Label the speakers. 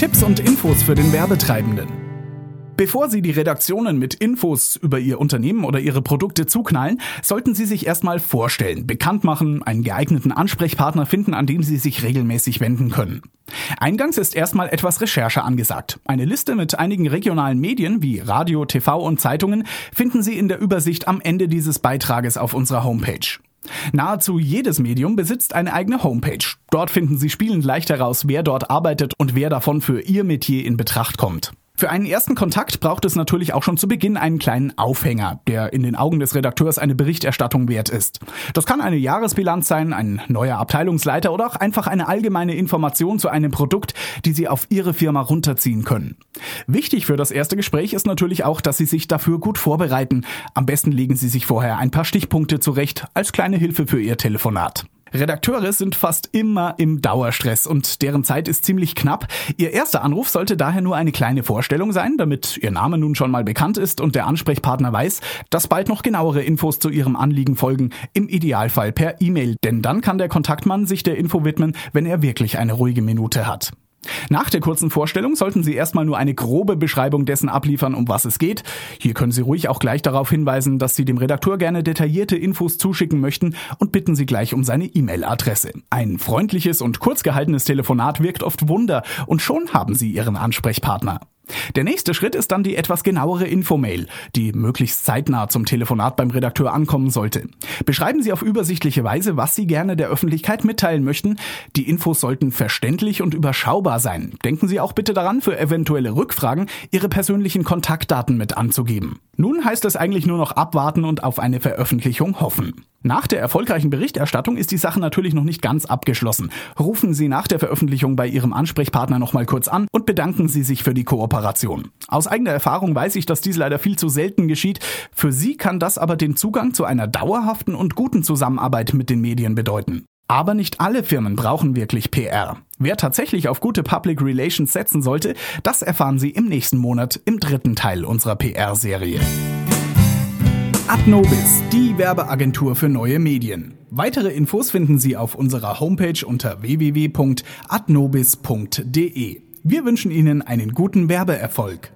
Speaker 1: Tipps und Infos für den Werbetreibenden. Bevor Sie die Redaktionen mit Infos über Ihr Unternehmen oder Ihre Produkte zuknallen, sollten Sie sich erstmal vorstellen, bekannt machen, einen geeigneten Ansprechpartner finden, an den Sie sich regelmäßig wenden können. Eingangs ist erstmal etwas Recherche angesagt. Eine Liste mit einigen regionalen Medien wie Radio, TV und Zeitungen finden Sie in der Übersicht am Ende dieses Beitrages auf unserer Homepage. Nahezu jedes Medium besitzt eine eigene Homepage. Dort finden Sie spielend leicht heraus, wer dort arbeitet und wer davon für Ihr Metier in Betracht kommt. Für einen ersten Kontakt braucht es natürlich auch schon zu Beginn einen kleinen Aufhänger, der in den Augen des Redakteurs eine Berichterstattung wert ist. Das kann eine Jahresbilanz sein, ein neuer Abteilungsleiter oder auch einfach eine allgemeine Information zu einem Produkt, die Sie auf Ihre Firma runterziehen können. Wichtig für das erste Gespräch ist natürlich auch, dass Sie sich dafür gut vorbereiten. Am besten legen Sie sich vorher ein paar Stichpunkte zurecht als kleine Hilfe für Ihr Telefonat. Redakteure sind fast immer im Dauerstress und deren Zeit ist ziemlich knapp. Ihr erster Anruf sollte daher nur eine kleine Vorstellung sein, damit Ihr Name nun schon mal bekannt ist und der Ansprechpartner weiß, dass bald noch genauere Infos zu Ihrem Anliegen folgen, im Idealfall per E-Mail, denn dann kann der Kontaktmann sich der Info widmen, wenn er wirklich eine ruhige Minute hat. Nach der kurzen Vorstellung sollten Sie erstmal nur eine grobe Beschreibung dessen abliefern, um was es geht. Hier können Sie ruhig auch gleich darauf hinweisen, dass Sie dem Redakteur gerne detaillierte Infos zuschicken möchten und bitten Sie gleich um seine E-Mail-Adresse. Ein freundliches und kurz gehaltenes Telefonat wirkt oft Wunder und schon haben Sie Ihren Ansprechpartner. Der nächste Schritt ist dann die etwas genauere Infomail, die möglichst zeitnah zum Telefonat beim Redakteur ankommen sollte. Beschreiben Sie auf übersichtliche Weise, was Sie gerne der Öffentlichkeit mitteilen möchten. Die Infos sollten verständlich und überschaubar sein. Denken Sie auch bitte daran, für eventuelle Rückfragen Ihre persönlichen Kontaktdaten mit anzugeben. Nun heißt es eigentlich nur noch abwarten und auf eine Veröffentlichung hoffen. Nach der erfolgreichen Berichterstattung ist die Sache natürlich noch nicht ganz abgeschlossen. Rufen Sie nach der Veröffentlichung bei Ihrem Ansprechpartner nochmal kurz an und bedanken Sie sich für die Kooperation. Aus eigener Erfahrung weiß ich, dass dies leider viel zu selten geschieht. Für Sie kann das aber den Zugang zu einer dauerhaften und guten Zusammenarbeit mit den Medien bedeuten. Aber nicht alle Firmen brauchen wirklich PR. Wer tatsächlich auf gute Public Relations setzen sollte, das erfahren Sie im nächsten Monat im dritten Teil unserer PR-Serie. Adnobis, die Werbeagentur für neue Medien. Weitere Infos finden Sie auf unserer Homepage unter www.adnobis.de. Wir wünschen Ihnen einen guten Werbeerfolg.